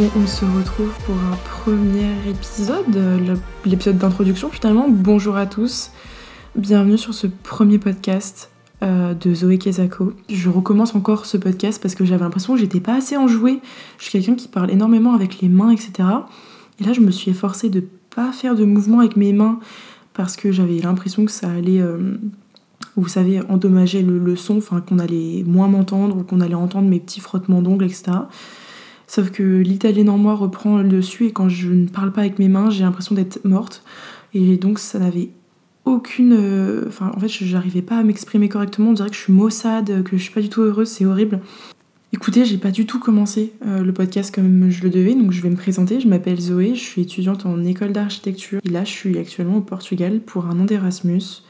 On se retrouve pour un premier épisode, l'épisode d'introduction finalement. Bonjour à tous, bienvenue sur ce premier podcast euh, de Zoé Kezako. Je recommence encore ce podcast parce que j'avais l'impression que j'étais pas assez enjouée. Je suis quelqu'un qui parle énormément avec les mains, etc. Et là, je me suis efforcée de pas faire de mouvements avec mes mains parce que j'avais l'impression que ça allait, euh, vous savez, endommager le, le son, enfin qu'on allait moins m'entendre ou qu'on allait entendre mes petits frottements d'ongles, etc. Sauf que l'italienne en moi reprend le dessus et quand je ne parle pas avec mes mains, j'ai l'impression d'être morte. Et donc ça n'avait aucune... euh, Enfin, en fait, je n'arrivais pas à m'exprimer correctement. On dirait que je suis maussade, que je suis pas du tout heureuse, c'est horrible. Écoutez, j'ai pas du tout commencé euh, le podcast comme je le devais, donc je vais me présenter. Je m'appelle Zoé, je suis étudiante en école d'architecture. Et là, je suis actuellement au Portugal pour un an d'Erasmus.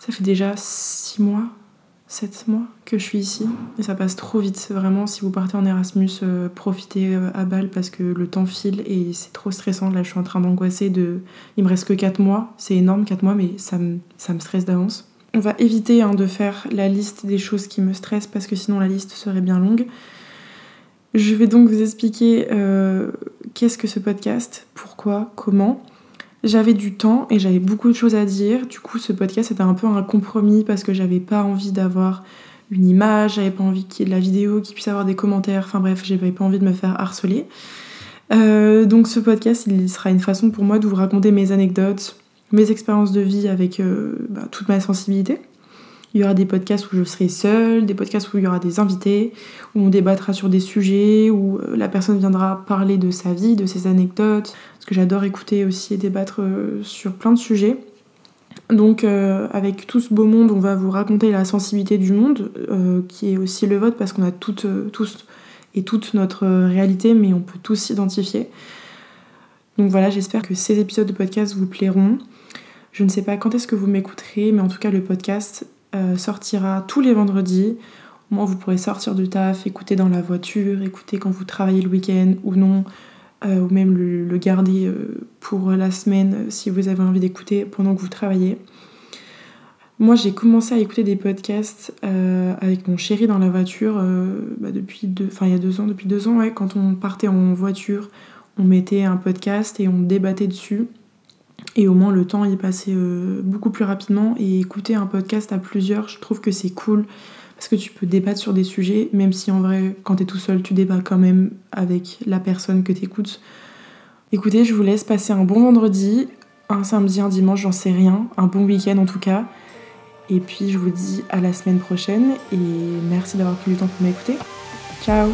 Ça fait déjà 6 mois, 7 mois que je suis ici. Et ça passe trop vite. Vraiment, si vous partez en Erasmus, euh, profitez euh, à balle parce que le temps file et c'est trop stressant. Là, je suis en train d'angoisser de... Il me reste que 4 mois. C'est énorme, 4 mois, mais ça me, stresse d'avance. On va éviter hein, de faire la liste des choses qui me stressent parce que sinon la liste serait bien longue. Je vais donc vous expliquer euh, qu'est-ce que ce podcast, pourquoi, comment. J'avais du temps et j'avais beaucoup de choses à dire. Du coup, ce podcast était un peu un compromis parce que j'avais pas envie d'avoir une image, j'avais pas envie qu'il y ait de la vidéo, qu'il puisse avoir des commentaires. Enfin bref, j'avais pas envie de me faire harceler. Euh, donc ce podcast, il sera une façon pour moi de vous raconter mes anecdotes, mes expériences de vie avec euh, bah, toute ma sensibilité. Il y aura des podcasts où je serai seule, des podcasts où il y aura des invités, où on débattra sur des sujets, où euh, la personne viendra parler de sa vie, de ses anecdotes, parce que j'adore écouter aussi et débattre euh, sur plein de sujets. Donc euh, avec tout ce beau monde, on va vous raconter la sensibilité du monde, qui est aussi le vote, parce qu'on a toutes, tous et toute notre réalité, mais on peut tous s'identifier. Donc voilà, j'espère que ces épisodes de podcast vous plairont. Je ne sais pas quand est-ce que vous m'écouterez, mais en tout cas le podcast euh, sortira tous les vendredis. Au moins vous pourrez sortir du taf, écouter dans la voiture, écouter quand vous travaillez le week-end ou non, euh, ou même le, garder euh, pour la semaine si vous avez envie d'écouter pendant que vous travaillez. Moi j'ai commencé à écouter des podcasts avec mon chéri dans la voiture bah, depuis deux, il y a deux ans, depuis deux ans quand on partait en voiture, on mettait un podcast et on débattait dessus. Et au moins le temps y passait euh, beaucoup plus rapidement. Et écouter un podcast à plusieurs, je trouve que c'est cool. Parce que tu peux débattre sur des sujets, même si en vrai, quand t'es tout seul, tu débats quand même avec la personne que t'écoutes. Écoutez, je vous laisse passer un bon vendredi, un samedi, un dimanche, j'en sais rien. Un bon week-end en tout cas. Et puis je vous dis à la semaine prochaine. Et merci d'avoir pris du temps pour m'écouter. Ciao